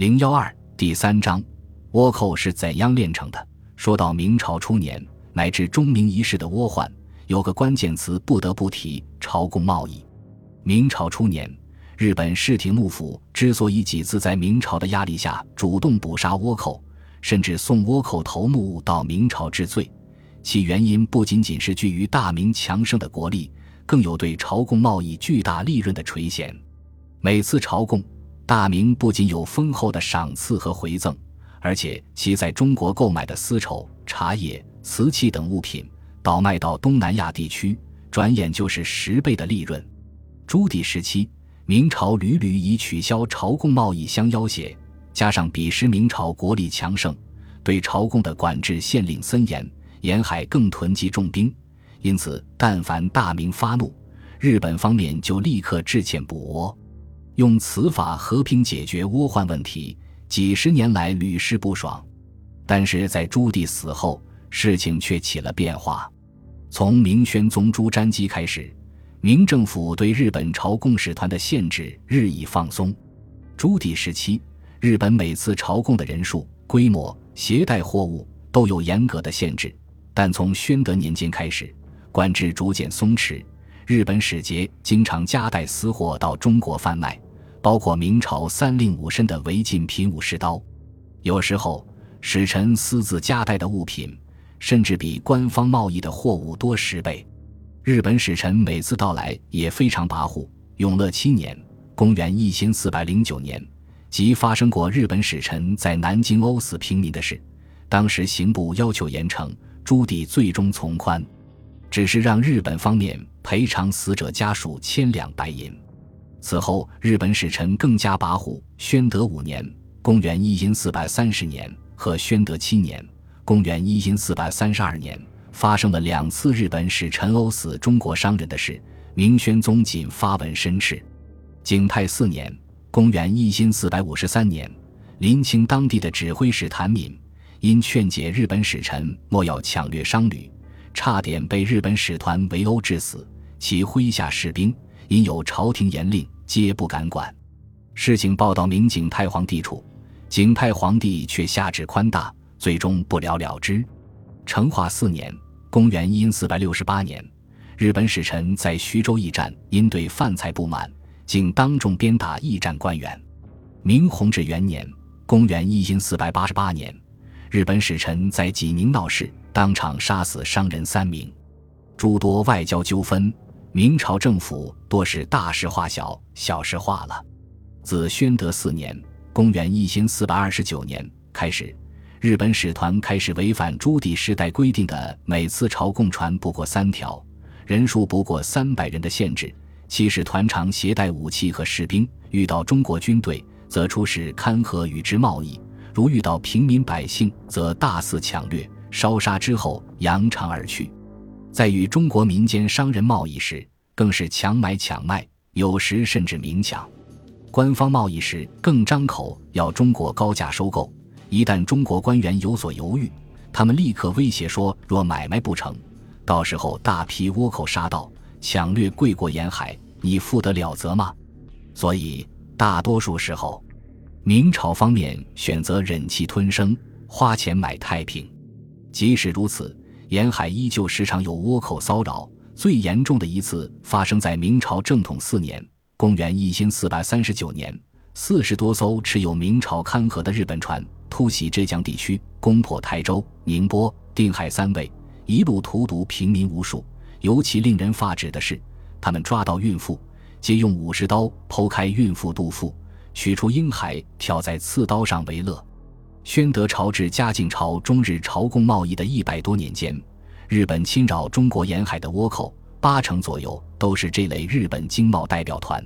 零幺二第三章，倭寇是怎样炼成的？说到明朝初年乃至中明一世的倭患，有个关键词不得不提：朝贡贸易。明朝初年，日本室町幕府之所以几次在明朝的压力下主动捕杀倭寇，甚至送倭寇头目到明朝治罪，其原因不仅仅是居于大明强盛的国力，更有对朝贡贸易巨大利润的垂涎。每次朝贡。大明不仅有丰厚的赏赐和回赠，而且其在中国购买的丝绸、茶叶、瓷器等物品，倒卖到东南亚地区，转眼就是十倍的利润。朱棣时期，明朝屡屡以取消朝贡贸易相要挟，加上彼时明朝国力强盛，对朝贡的管制限令森严，沿海更囤积重兵，因此但凡大明发怒，日本方面就立刻致歉补倭。用此法和平解决倭患问题，几十年来屡试不爽。但是在朱棣死后，事情却起了变化。从明宣宗朱瞻基开始，明政府对日本朝贡使团的限制日益放松。朱棣时期，日本每次朝贡的人数、规模、携带货物都有严格的限制，但从宣德年间开始，管制逐渐松弛，日本使节经常夹带私货到中国贩卖。包括明朝三令五申的违禁品武士刀，有时候使臣私自夹带的物品，甚至比官方贸易的货物多十倍。日本使臣每次到来也非常跋扈。永乐七年（公元一千四百零九年），即发生过日本使臣在南京殴死平民的事。当时刑部要求严惩，朱棣最终从宽，只是让日本方面赔偿死者家属千两白银。此后，日本使臣更加跋扈。宣德五年（公元一四四百三十年）和宣德七年（公元一四百三十二年）发生了两次日本使臣殴死中国商人的事。明宣宗仅发文申斥。景泰四年（公元一四四百五十三年），临清当地的指挥使谭敏因劝解日本使臣莫要抢掠商旅，差点被日本使团围殴致死。其麾下士兵。因有朝廷严令，皆不敢管。事情报到明景泰皇帝处，景泰皇帝却下旨宽大，最终不了了之。成化四年（公元一四百六十八年），日本使臣在徐州驿站因对饭菜不满，竟当众鞭打驿站官员。明弘治元年（公元一四百八十八年），日本使臣在济宁闹事，当场杀死商人三名。诸多外交纠纷。明朝政府多是大事化小，小事化了。自宣德四年（公元一千四百二十九年）开始，日本使团开始违反朱棣时代规定的每次朝贡船不过三条、人数不过三百人的限制。其使团常携带武器和士兵，遇到中国军队，则出使勘合与之贸易；如遇到平民百姓，则大肆抢掠、烧杀之后扬长而去。在与中国民间商人贸易时，更是强买强卖，有时甚至明抢；官方贸易时更张口要中国高价收购。一旦中国官员有所犹豫，他们立刻威胁说：若买卖不成，到时候大批倭寇杀到，抢掠贵国沿海，你负得了责吗？所以，大多数时候，明朝方面选择忍气吞声，花钱买太平。即使如此。沿海依旧时常有倭寇骚扰，最严重的一次发生在明朝正统四年（公元一千四百三十九年），四十多艘持有明朝勘合的日本船突袭浙江地区，攻破台州、宁波、定海三卫，一路荼毒平民无数。尤其令人发指的是，他们抓到孕妇，皆用武士刀剖开孕妇肚腹，取出婴孩，挑在刺刀上为乐。宣德朝至嘉靖朝中日朝贡贸易的一百多年间，日本侵扰中国沿海的倭寇八成左右都是这类日本经贸代表团。